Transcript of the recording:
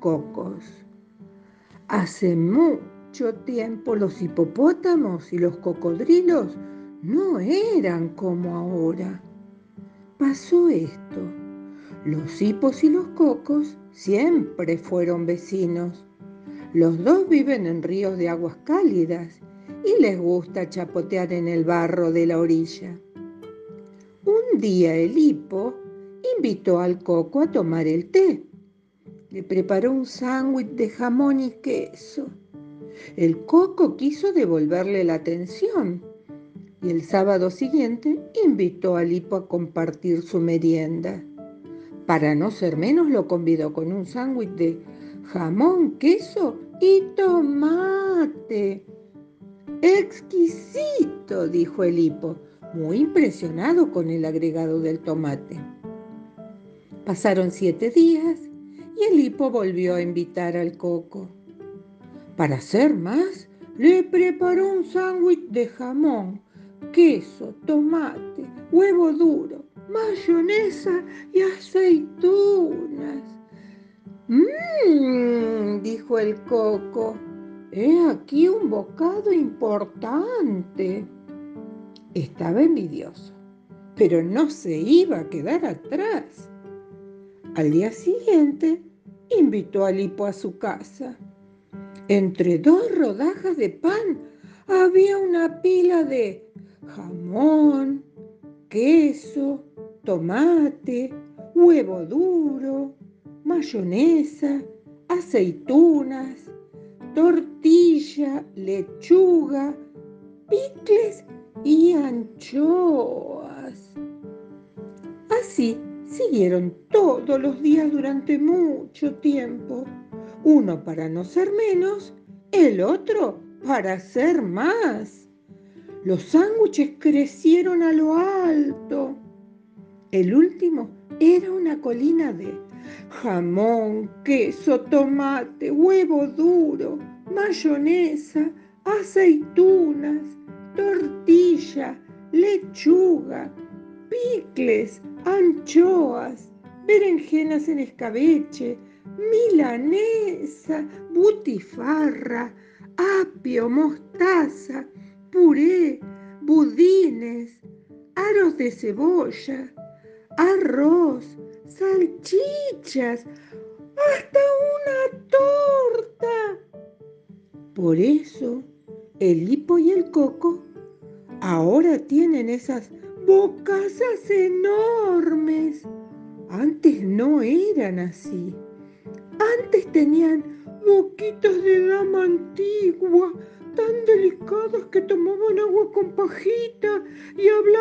cocos. Hace mucho tiempo los hipopótamos y los cocodrilos no eran como ahora. Pasó esto. Los hipos y los cocos siempre fueron vecinos. Los dos viven en ríos de aguas cálidas y les gusta chapotear en el barro de la orilla. Un día el hipo invitó al coco a tomar el té. Le preparó un sándwich de jamón y queso. El coco quiso devolverle la atención y el sábado siguiente invitó al hipo a compartir su merienda. Para no ser menos lo convidó con un sándwich de jamón, queso y tomate. Exquisito, dijo el hipo, muy impresionado con el agregado del tomate. Pasaron siete días y el hipo volvió a invitar al coco. Para hacer más, le preparó un sándwich de jamón, queso, tomate, huevo duro, mayonesa y aceitunas. Mmm, dijo el coco, he aquí un bocado importante. Estaba envidioso, pero no se iba a quedar atrás. Al día siguiente, invitó a Lipo a su casa. Entre dos rodajas de pan había una pila de jamón, queso, tomate, huevo duro, mayonesa, aceitunas, tortilla, lechuga, picles y anchoas. Así siguieron todos los días durante mucho tiempo, uno para no ser menos, el otro para ser más. Los sándwiches crecieron a lo alto. El último era una colina de jamón, queso, tomate, huevo duro, mayonesa, aceitunas, tortilla, lechuga, picles, anchoas, berenjenas en escabeche, milanesa, butifarra, apio, mostaza, puré, budines, aros de cebolla, arroz, salchichas, hasta una torta. Por eso el hipo y el coco ahora tienen esas bocazas enormes. Antes no eran así. Antes tenían boquitas de dama antigua, tan delicadas que tomaban agua con pajita y hablaban